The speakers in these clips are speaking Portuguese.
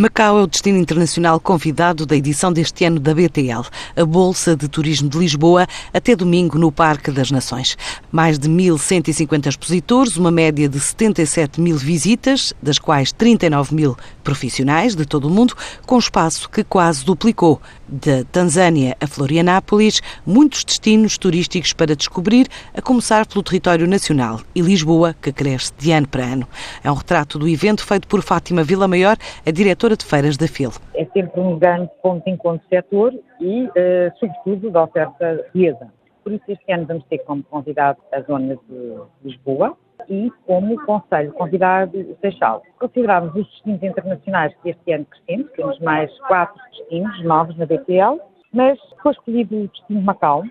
Macau é o destino internacional convidado da edição deste ano da BTL, a Bolsa de Turismo de Lisboa, até domingo no Parque das Nações. Mais de 1.150 expositores, uma média de 77 mil visitas, das quais 39 mil profissionais de todo o mundo, com espaço que quase duplicou. Da Tanzânia a Florianápolis, muitos destinos turísticos para descobrir, a começar pelo território nacional e Lisboa, que cresce de ano para ano. É um retrato do evento feito por Fátima Vila Maior, a diretora de feiras da FIL. É sempre um grande ponto de encontro setor e, uh, sobretudo, da oferta portuguesa. Por isso, este ano vamos ter como convidado a zona de Lisboa, e como Conselho convidado Seixal. Consideramos os destinos internacionais que este ano crescemos, temos mais quatro destinos novos na BTL, mas foi escolhido o destino de Macau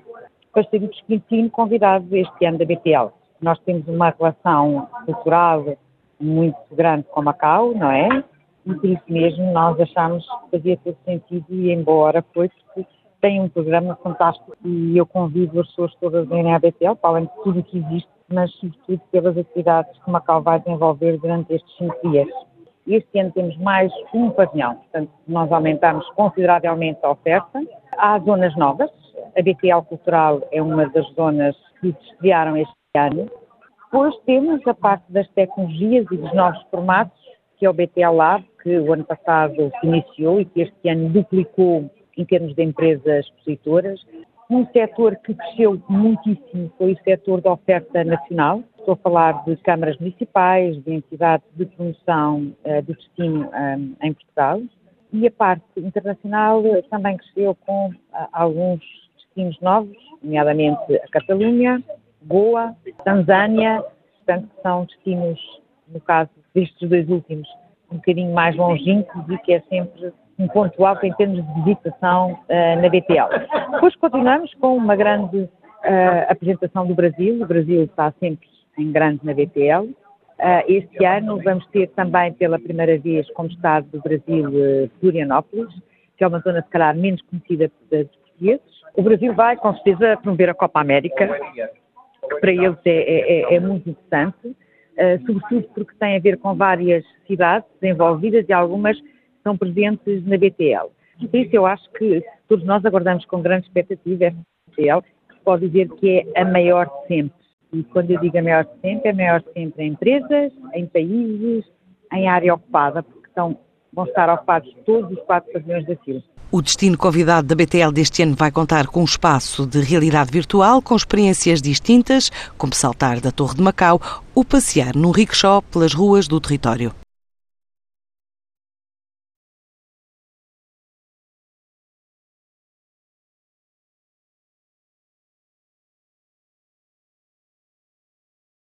para ser o destino convidado este ano da BTL. Nós temos uma relação cultural muito grande com Macau, não é? E por isso mesmo nós achamos que fazia todo sentido ir embora, pois porque tem um programa fantástico e eu convido as pessoas todas a virem à BTL, para além de tudo o que existe mas sobretudo pelas atividades que Macau vai desenvolver durante estes cinco dias. Este ano temos mais um pavilhão, portanto, nós aumentamos consideravelmente a oferta. Há zonas novas, a BTL Cultural é uma das zonas que se estrearam este ano. Depois temos a parte das tecnologias e dos novos formatos, que é o BTL Lab, que o ano passado se iniciou e que este ano duplicou em termos de empresas expositoras. Um setor que cresceu muitíssimo foi o setor da oferta nacional. Estou a falar de câmaras municipais, de entidades de promoção uh, do destino um, eh, em Portugal. E a parte internacional também cresceu com uh, alguns destinos novos, nomeadamente a Catalunha, Goa, Tanzânia, portanto, são destinos, no caso destes dois últimos, um bocadinho mais longínquos e que é sempre um ponto alto em termos de visitação uh, na BTL. Depois continuamos com uma grande uh, apresentação do Brasil. O Brasil está sempre em grande na BTL. Uh, eh, este ano vamos ter também pela primeira vez como Estado do Brasil Florianópolis, que é uma zona se calhar menos conhecida dos portugueses. O Brasil vai com certeza promover a Copa América, que para eles é, é, é, é muito interessante, sobretudo porque tem a ver com várias cidades envolvidas e algumas estão presentes na BTL. Por isso eu acho que todos nós aguardamos com grande expectativa esta BTL, que se pode dizer que é a maior de sempre. E quando eu digo a maior de sempre, é a maior de sempre em empresas, em países, em área ocupada, porque estão, vão estar ocupados todos os quatro pavilhões da fila. O destino convidado da BTL deste ano vai contar com um espaço de realidade virtual com experiências distintas, como saltar da Torre de Macau ou passear num rickshaw pelas ruas do território.